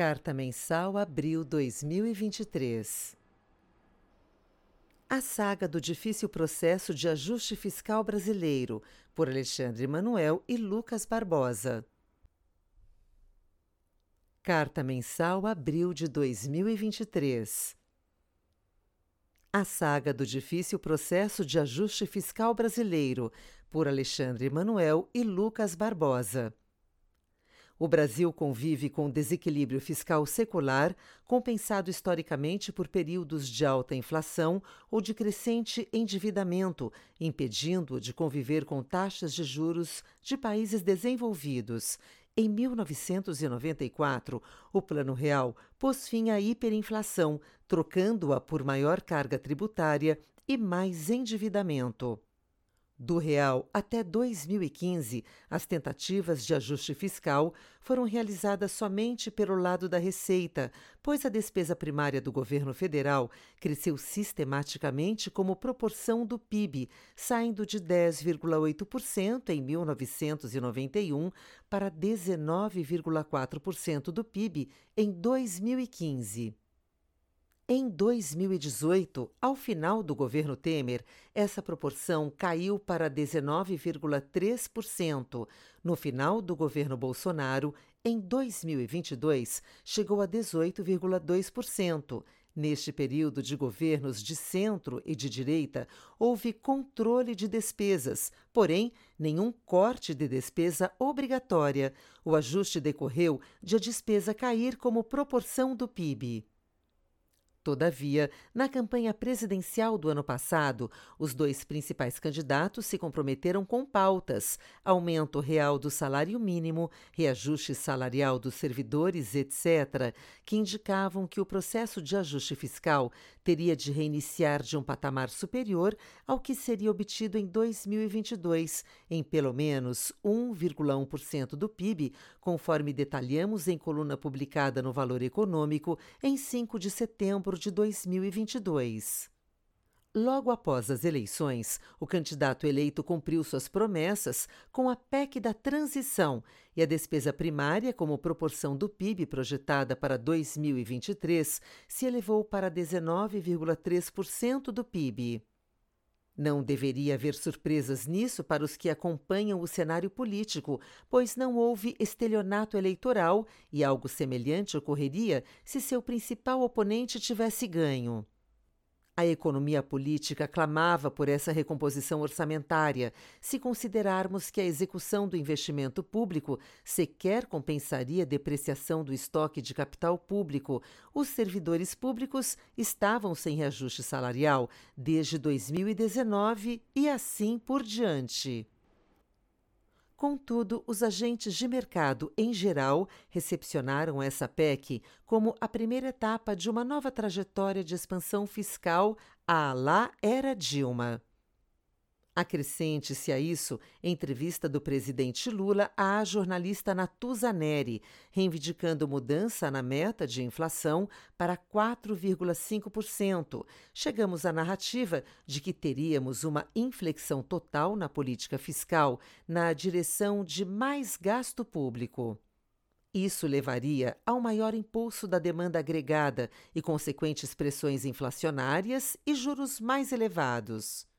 Carta Mensal Abril 2023 A saga do difícil processo de ajuste fiscal brasileiro, por Alexandre Manuel e Lucas Barbosa. Carta Mensal Abril de 2023 A saga do difícil processo de ajuste fiscal brasileiro, por Alexandre Manuel e Lucas Barbosa. O Brasil convive com desequilíbrio fiscal secular, compensado historicamente por períodos de alta inflação ou de crescente endividamento, impedindo-o de conviver com taxas de juros de países desenvolvidos. Em 1994, o Plano Real pôs fim à hiperinflação, trocando-a por maior carga tributária e mais endividamento. Do real até 2015, as tentativas de ajuste fiscal foram realizadas somente pelo lado da receita, pois a despesa primária do governo federal cresceu sistematicamente como proporção do PIB, saindo de 10,8% em 1991 para 19,4% do PIB em 2015. Em 2018, ao final do governo Temer, essa proporção caiu para 19,3%. No final do governo Bolsonaro, em 2022, chegou a 18,2%. Neste período de governos de centro e de direita, houve controle de despesas, porém, nenhum corte de despesa obrigatória. O ajuste decorreu de a despesa cair como proporção do PIB. Todavia, na campanha presidencial do ano passado, os dois principais candidatos se comprometeram com pautas: aumento real do salário mínimo, reajuste salarial dos servidores, etc., que indicavam que o processo de ajuste fiscal teria de reiniciar de um patamar superior ao que seria obtido em 2022, em pelo menos 1,1% do PIB, conforme detalhamos em coluna publicada no Valor Econômico em 5 de setembro de 2022. Logo após as eleições, o candidato eleito cumpriu suas promessas com a PEC da transição e a despesa primária, como proporção do PIB projetada para 2023, se elevou para 19,3% do PIB. Não deveria haver surpresas nisso para os que acompanham o cenário político, pois não houve estelionato eleitoral e algo semelhante ocorreria se seu principal oponente tivesse ganho. A economia política clamava por essa recomposição orçamentária, se considerarmos que a execução do investimento público sequer compensaria a depreciação do estoque de capital público. Os servidores públicos estavam sem reajuste salarial desde 2019 e assim por diante. Contudo, os agentes de mercado, em geral, recepcionaram essa PEC como a primeira etapa de uma nova trajetória de expansão fiscal à lá era Dilma. Acrescente-se a isso entrevista do presidente Lula à jornalista Natuza Neri, reivindicando mudança na meta de inflação para 4,5%. Chegamos à narrativa de que teríamos uma inflexão total na política fiscal na direção de mais gasto público. Isso levaria ao maior impulso da demanda agregada e consequentes pressões inflacionárias e juros mais elevados.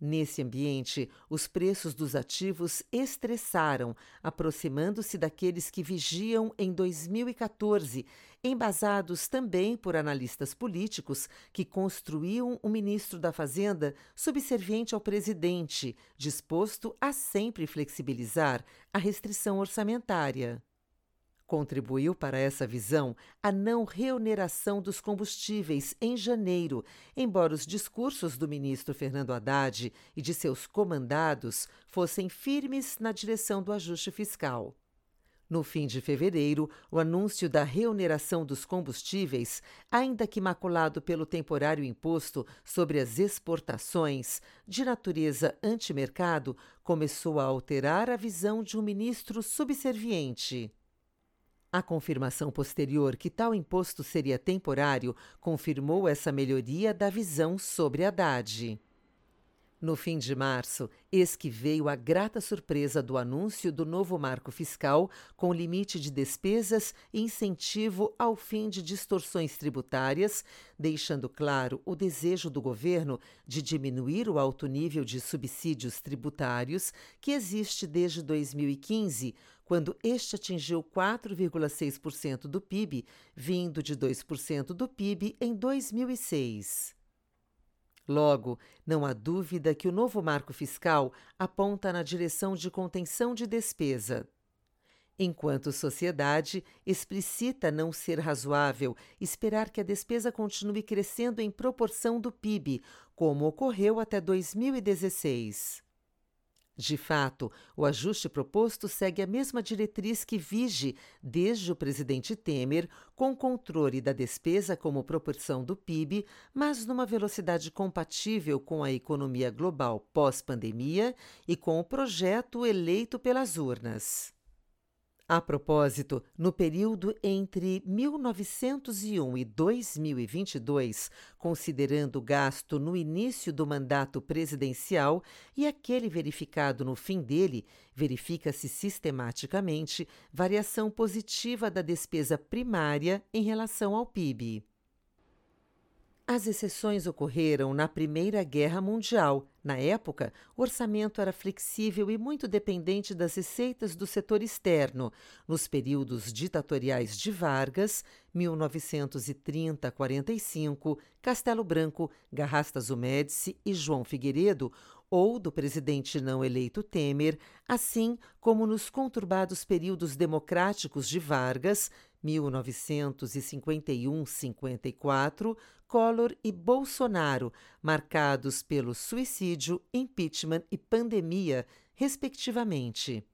Nesse ambiente, os preços dos ativos estressaram, aproximando-se daqueles que vigiam em 2014, embasados também por analistas políticos que construíam o ministro da Fazenda subserviente ao presidente, disposto a sempre flexibilizar a restrição orçamentária. Contribuiu para essa visão a não reoneração dos combustíveis em janeiro, embora os discursos do ministro Fernando Haddad e de seus comandados fossem firmes na direção do ajuste fiscal. No fim de fevereiro, o anúncio da reoneração dos combustíveis, ainda que maculado pelo temporário imposto sobre as exportações, de natureza antimercado, começou a alterar a visão de um ministro subserviente. A confirmação posterior que tal imposto seria temporário confirmou essa melhoria da visão sobre Haddad. No fim de março, eis que veio a grata surpresa do anúncio do novo marco fiscal com limite de despesas e incentivo ao fim de distorções tributárias, deixando claro o desejo do governo de diminuir o alto nível de subsídios tributários que existe desde 2015, quando este atingiu 4,6% do PIB, vindo de 2% do PIB em 2006. Logo, não há dúvida que o novo marco fiscal aponta na direção de contenção de despesa. Enquanto sociedade, explicita não ser razoável esperar que a despesa continue crescendo em proporção do PIB, como ocorreu até 2016. De fato, o ajuste proposto segue a mesma diretriz que vige desde o presidente Temer, com controle da despesa como proporção do PIB, mas numa velocidade compatível com a economia global pós-pandemia e com o projeto eleito pelas urnas. A propósito, no período entre 1901 e 2022, considerando o gasto no início do mandato presidencial e aquele verificado no fim dele, verifica-se sistematicamente variação positiva da despesa primária em relação ao PIB. As exceções ocorreram na Primeira Guerra Mundial. Na época, o orçamento era flexível e muito dependente das receitas do setor externo. Nos períodos ditatoriais de Vargas, 1930-45, Castelo Branco, Garrastas Médici e João Figueiredo, ou do presidente não eleito Temer, assim como nos conturbados períodos democráticos de Vargas, 1951-54, Collor e Bolsonaro, marcados pelo suicídio, impeachment e pandemia, respectivamente.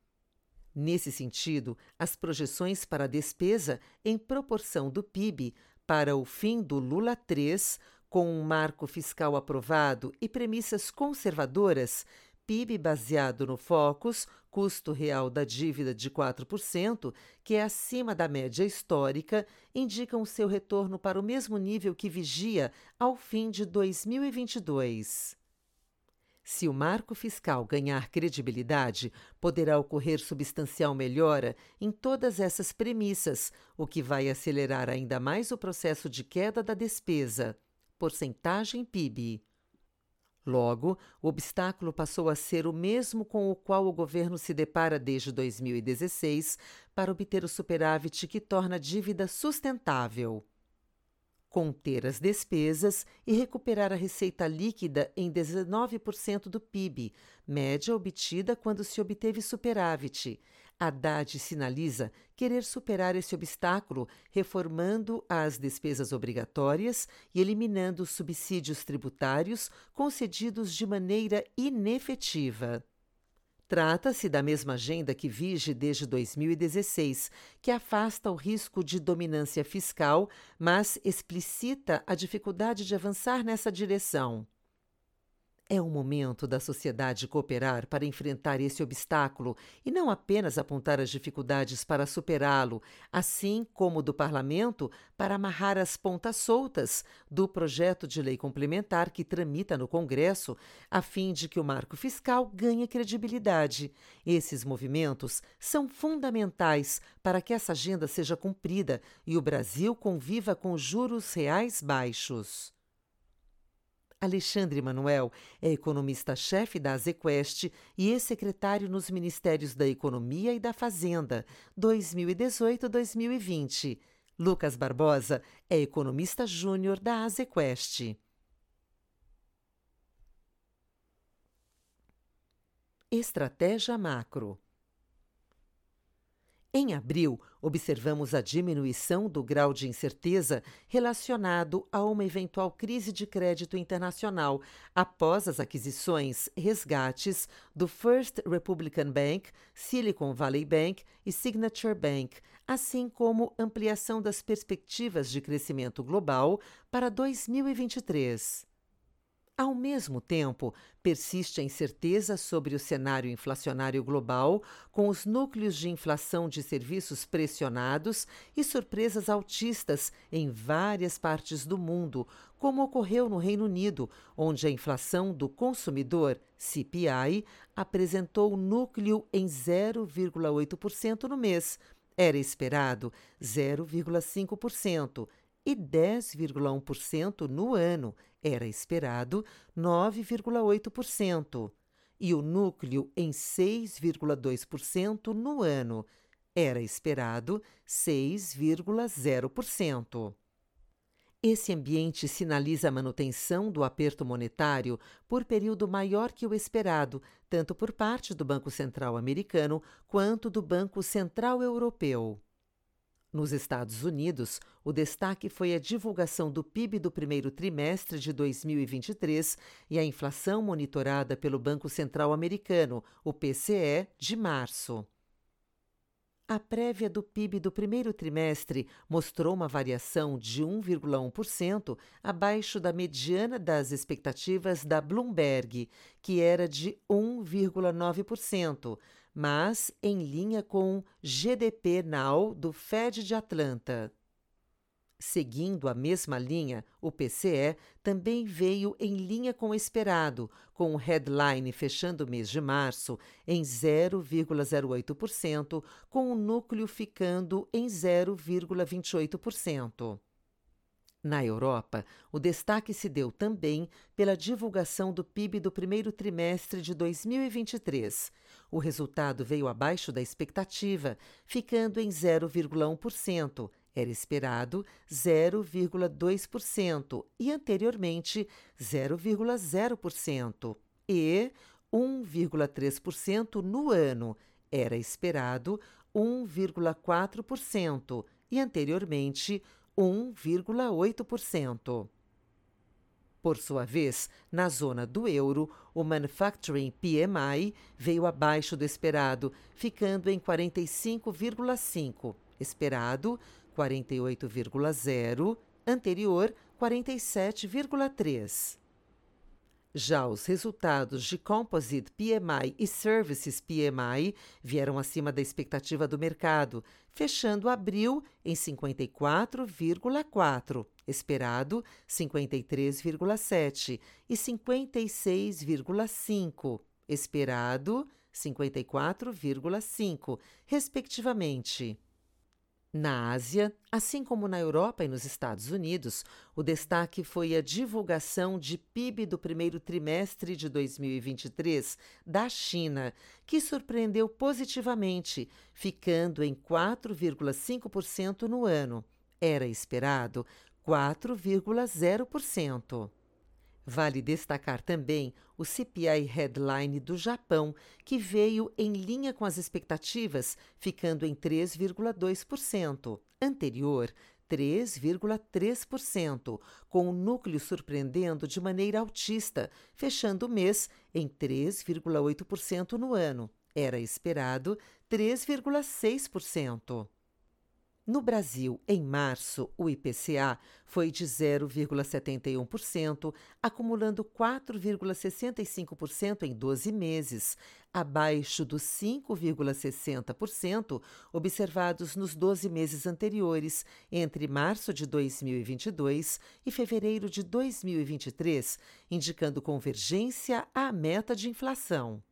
Nesse sentido, as projeções para a despesa em proporção do PIB para o fim do Lula 3, com um marco fiscal aprovado e premissas conservadoras, PIB baseado no Focus, custo real da dívida de 4%, que é acima da média histórica, indicam seu retorno para o mesmo nível que vigia ao fim de 2022. Se o marco fiscal ganhar credibilidade, poderá ocorrer substancial melhora em todas essas premissas, o que vai acelerar ainda mais o processo de queda da despesa. Porcentagem PIB. Logo, o obstáculo passou a ser o mesmo com o qual o governo se depara desde 2016 para obter o superávit que torna a dívida sustentável. Conter as despesas e recuperar a receita líquida em 19% do PIB, média obtida quando se obteve superávit, Haddad sinaliza querer superar esse obstáculo reformando as despesas obrigatórias e eliminando os subsídios tributários concedidos de maneira inefetiva. Trata-se da mesma agenda que vige desde 2016, que afasta o risco de dominância fiscal, mas explicita a dificuldade de avançar nessa direção. É o momento da sociedade cooperar para enfrentar esse obstáculo e não apenas apontar as dificuldades para superá-lo, assim como do parlamento para amarrar as pontas soltas do projeto de lei complementar que tramita no Congresso, a fim de que o marco fiscal ganhe credibilidade. Esses movimentos são fundamentais para que essa agenda seja cumprida e o Brasil conviva com juros reais baixos. Alexandre Manuel é economista-chefe da Azequest e ex-secretário nos Ministérios da Economia e da Fazenda, 2018-2020. Lucas Barbosa é economista júnior da Azequest. Estratégia macro. Em abril, observamos a diminuição do grau de incerteza relacionado a uma eventual crise de crédito internacional após as aquisições resgates do First Republican Bank, Silicon Valley Bank e Signature Bank, assim como ampliação das perspectivas de crescimento global para 2023. Ao mesmo tempo, persiste a incerteza sobre o cenário inflacionário global, com os núcleos de inflação de serviços pressionados e surpresas altistas em várias partes do mundo, como ocorreu no Reino Unido, onde a inflação do consumidor, CPI, apresentou núcleo em 0,8% no mês. Era esperado 0,5% e 10,1% no ano, era esperado 9,8%, e o núcleo em 6,2% no ano, era esperado 6,0%. Esse ambiente sinaliza a manutenção do aperto monetário por período maior que o esperado, tanto por parte do Banco Central americano quanto do Banco Central Europeu. Nos Estados Unidos, o destaque foi a divulgação do PIB do primeiro trimestre de 2023 e a inflação monitorada pelo Banco Central Americano, o PCE, de março. A prévia do PIB do primeiro trimestre mostrou uma variação de 1,1% abaixo da mediana das expectativas da Bloomberg, que era de 1,9%, mas em linha com GDP Now do Fed de Atlanta. Seguindo a mesma linha, o PCE também veio em linha com o esperado, com o headline fechando o mês de março em 0,08%, com o núcleo ficando em 0,28%. Na Europa, o destaque se deu também pela divulgação do PIB do primeiro trimestre de 2023. O resultado veio abaixo da expectativa, ficando em 0,1%. Era esperado 0,2% e anteriormente 0,0% e 1,3% no ano. Era esperado 1,4% e anteriormente 1,8%. Por sua vez, na zona do euro, o Manufacturing PMI veio abaixo do esperado, ficando em 45,5, esperado 48,0, anterior 47,3. Já os resultados de Composite PMI e Services PMI vieram acima da expectativa do mercado, fechando abril em 54,4, esperado 53,7 e 56,5, esperado 54,5, respectivamente. Na Ásia, assim como na Europa e nos Estados Unidos, o destaque foi a divulgação de PIB do primeiro trimestre de 2023 da China, que surpreendeu positivamente, ficando em 4,5% no ano. Era esperado 4,0%. Vale destacar também o CPI Headline do Japão, que veio em linha com as expectativas, ficando em 3,2%, anterior 3,3%, com o núcleo surpreendendo de maneira altista, fechando o mês em 3,8% no ano. Era esperado 3,6%. No Brasil, em março, o IPCA foi de 0,71%, acumulando 4,65% em 12 meses, abaixo dos 5,60% observados nos 12 meses anteriores, entre março de 2022 e fevereiro de 2023, indicando convergência à meta de inflação.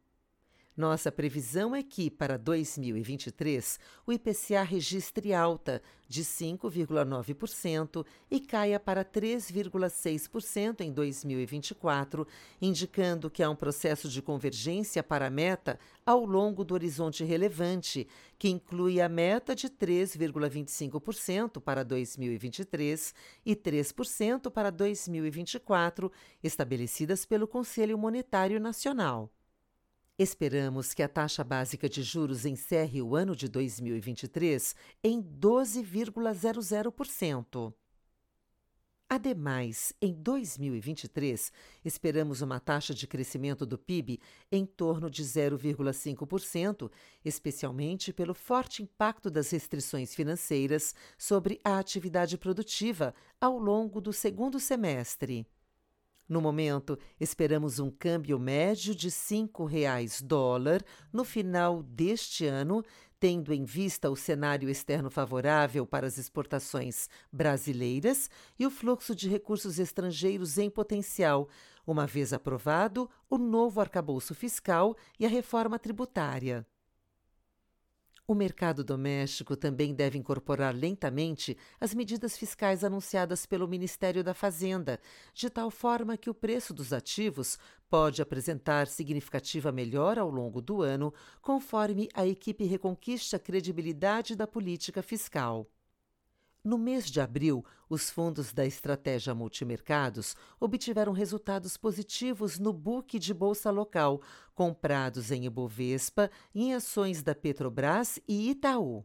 Nossa previsão é que, para 2023, o IPCA registre alta de 5,9% e caia para 3,6% em 2024, indicando que há um processo de convergência para a meta ao longo do horizonte relevante, que inclui a meta de 3,25% para 2023 e 3% para 2024, estabelecidas pelo Conselho Monetário Nacional. Esperamos que a taxa básica de juros encerre o ano de 2023 em 12,00%. Ademais, em 2023, esperamos uma taxa de crescimento do PIB em torno de 0,5%, especialmente pelo forte impacto das restrições financeiras sobre a atividade produtiva ao longo do segundo semestre. No momento, esperamos um câmbio médio de R$ 5,00 dólar no final deste ano, tendo em vista o cenário externo favorável para as exportações brasileiras e o fluxo de recursos estrangeiros em potencial, uma vez aprovado o novo arcabouço fiscal e a reforma tributária. O mercado doméstico também deve incorporar lentamente as medidas fiscais anunciadas pelo Ministério da Fazenda, de tal forma que o preço dos ativos pode apresentar significativa melhora ao longo do ano, conforme a equipe reconquiste a credibilidade da política fiscal. No mês de abril, os fundos da estratégia multimercados obtiveram resultados positivos no book de bolsa local, comprados em Ibovespa em ações da Petrobras e Itaú.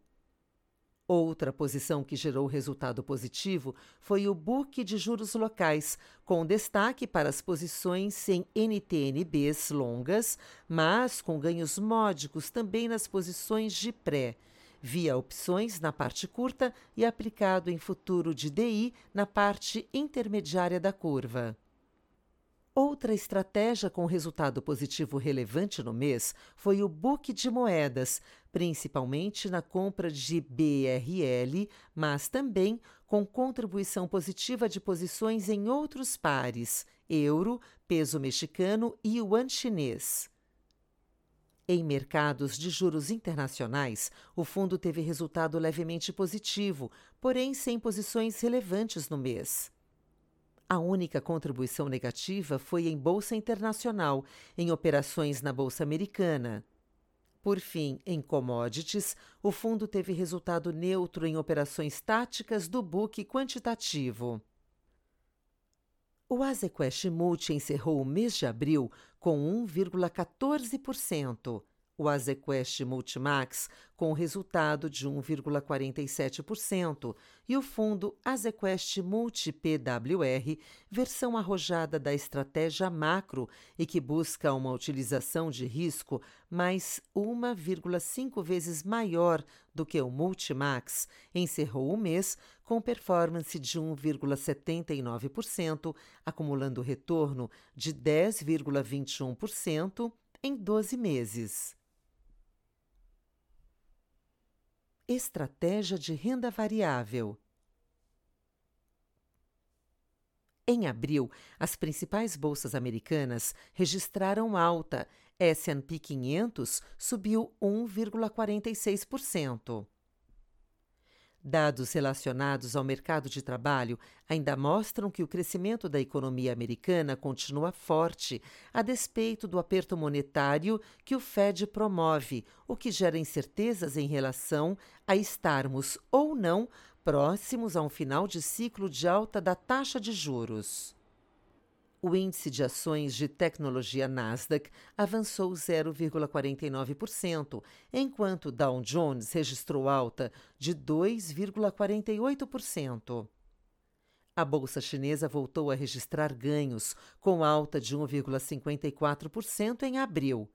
Outra posição que gerou resultado positivo foi o book de juros locais, com destaque para as posições em NTNBs longas, mas com ganhos módicos também nas posições de pré via opções na parte curta e aplicado em futuro de DI na parte intermediária da curva. Outra estratégia com resultado positivo relevante no mês foi o book de moedas, principalmente na compra de BRL, mas também com contribuição positiva de posições em outros pares, euro, peso mexicano e yuan chinês. Em mercados de juros internacionais, o fundo teve resultado levemente positivo, porém sem posições relevantes no mês. A única contribuição negativa foi em Bolsa Internacional, em operações na Bolsa Americana. Por fim, em commodities, o fundo teve resultado neutro em operações táticas do book quantitativo. O Azequest Multi encerrou o mês de abril com 1,14%, o Azequest Multimax com resultado de 1,47% e o fundo Azequest Multi PWR, versão arrojada da estratégia macro e que busca uma utilização de risco mais 1,5 vezes maior do que o Multimax, encerrou o mês com performance de 1,79%, acumulando retorno de 10,21% em 12 meses. Estratégia de renda variável. Em abril, as principais bolsas americanas registraram alta. S&P 500 subiu 1,46%. Dados relacionados ao mercado de trabalho ainda mostram que o crescimento da economia americana continua forte, a despeito do aperto monetário que o Fed promove, o que gera incertezas em relação a estarmos ou não próximos a um final de ciclo de alta da taxa de juros. O índice de ações de tecnologia Nasdaq avançou 0,49%, enquanto Dow Jones registrou alta de 2,48%. A bolsa chinesa voltou a registrar ganhos, com alta de 1,54% em abril.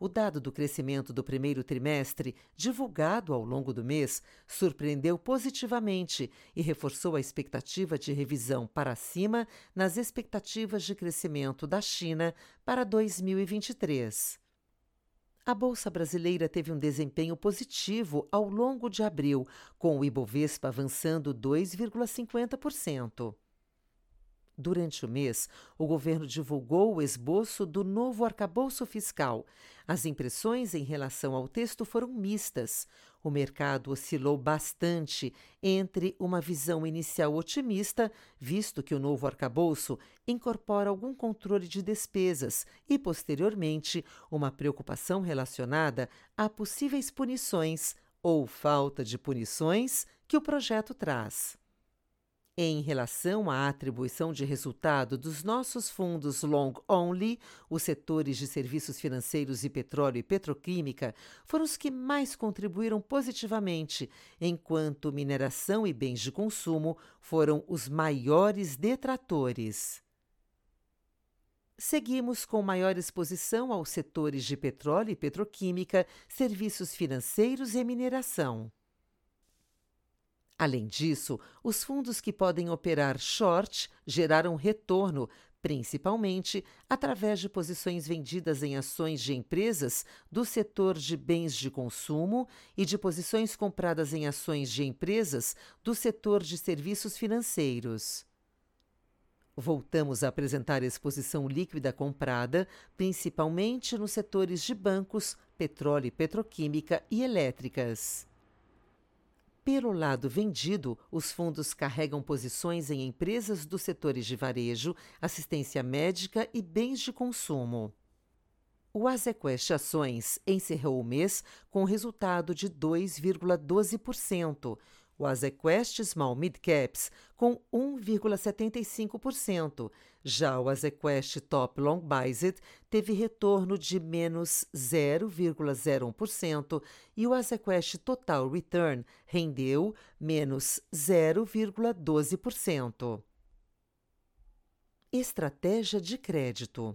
O dado do crescimento do primeiro trimestre, divulgado ao longo do mês, surpreendeu positivamente e reforçou a expectativa de revisão para cima nas expectativas de crescimento da China para 2023. A Bolsa Brasileira teve um desempenho positivo ao longo de abril, com o Ibovespa avançando 2,50%. Durante o mês, o governo divulgou o esboço do novo arcabouço fiscal. As impressões em relação ao texto foram mistas. O mercado oscilou bastante entre uma visão inicial otimista, visto que o novo arcabouço incorpora algum controle de despesas, e, posteriormente, uma preocupação relacionada a possíveis punições ou falta de punições que o projeto traz. Em relação à atribuição de resultado dos nossos fundos long only, os setores de serviços financeiros e petróleo e petroquímica foram os que mais contribuíram positivamente, enquanto mineração e bens de consumo foram os maiores detratores. Seguimos com maior exposição aos setores de petróleo e petroquímica, serviços financeiros e mineração. Além disso, os fundos que podem operar short geraram retorno, principalmente através de posições vendidas em ações de empresas do setor de bens de consumo e de posições compradas em ações de empresas do setor de serviços financeiros. Voltamos a apresentar a exposição líquida comprada, principalmente nos setores de bancos, petróleo e petroquímica e elétricas. Pelo lado vendido, os fundos carregam posições em empresas dos setores de varejo, assistência médica e bens de consumo. O Azequest Ações encerrou o mês com resultado de 2,12%, o Azequest Small Mid Caps com 1,75%. Já o Azequest Top Long Biased teve retorno de menos 0,01% e o Azequest Total Return rendeu menos 0,12%. Estratégia de crédito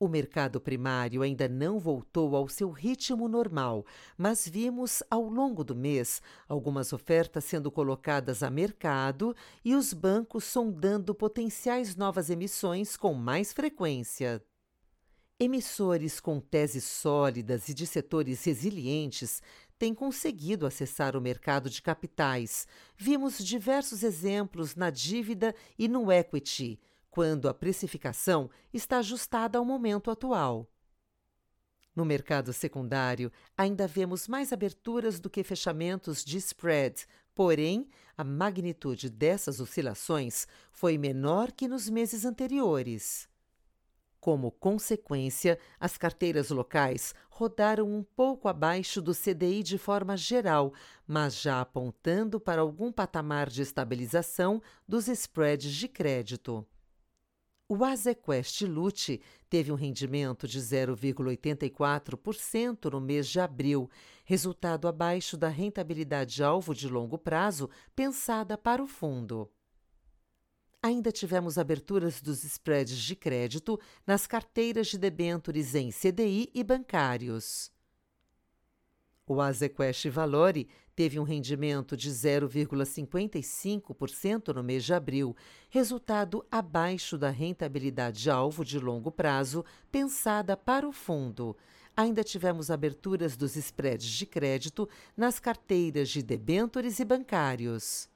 o mercado primário ainda não voltou ao seu ritmo normal, mas vimos ao longo do mês algumas ofertas sendo colocadas a mercado e os bancos sondando potenciais novas emissões com mais frequência. Emissores com teses sólidas e de setores resilientes têm conseguido acessar o mercado de capitais. Vimos diversos exemplos na dívida e no equity quando a precificação está ajustada ao momento atual. No mercado secundário, ainda vemos mais aberturas do que fechamentos de spread, porém, a magnitude dessas oscilações foi menor que nos meses anteriores. Como consequência, as carteiras locais rodaram um pouco abaixo do CDI de forma geral, mas já apontando para algum patamar de estabilização dos spreads de crédito. O Azequest Lute teve um rendimento de 0,84% no mês de abril, resultado abaixo da rentabilidade alvo de longo prazo pensada para o fundo. Ainda tivemos aberturas dos spreads de crédito nas carteiras de debêntures em CDI e bancários. O Azequest Valore teve um rendimento de 0,55% no mês de abril, resultado abaixo da rentabilidade alvo de longo prazo pensada para o fundo. Ainda tivemos aberturas dos spreads de crédito nas carteiras de debêntures e bancários.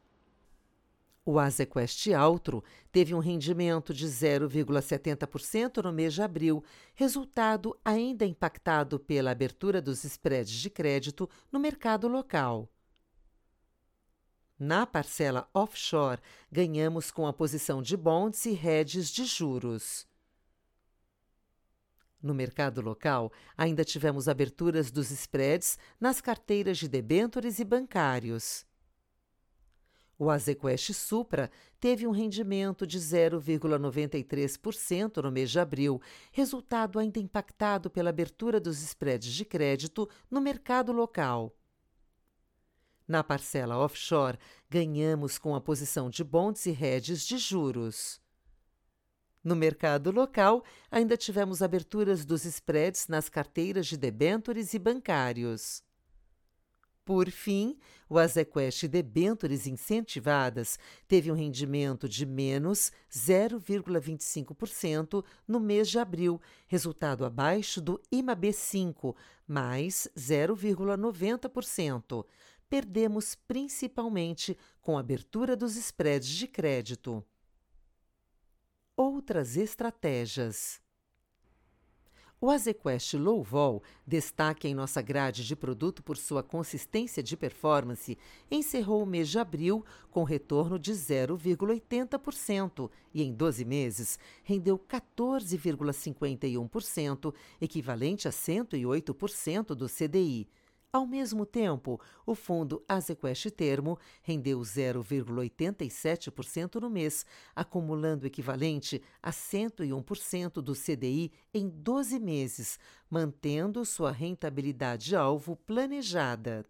O Azequest Altro teve um rendimento de 0,70% no mês de abril, resultado ainda impactado pela abertura dos spreads de crédito no mercado local. Na parcela offshore, ganhamos com a posição de bonds e hedges de juros. No mercado local, ainda tivemos aberturas dos spreads nas carteiras de debêntures e bancários. O Azequest Supra teve um rendimento de 0,93% no mês de abril, resultado ainda impactado pela abertura dos spreads de crédito no mercado local. Na parcela offshore, ganhamos com a posição de bonds e hedges de juros. No mercado local, ainda tivemos aberturas dos spreads nas carteiras de debêntures e bancários. Por fim, o Azequest Debêntures Incentivadas teve um rendimento de menos 0,25% no mês de abril, resultado abaixo do IMAB5, mais 0,90%. Perdemos principalmente com a abertura dos spreads de crédito. Outras estratégias. O Azequest Low Vol, destaque em nossa grade de produto por sua consistência de performance, encerrou o mês de abril com retorno de 0,80% e em 12 meses rendeu 14,51%, equivalente a 108% do CDI. Ao mesmo tempo, o fundo Azequest Termo rendeu 0,87% no mês, acumulando equivalente a 101% do CDI em 12 meses, mantendo sua rentabilidade alvo planejada.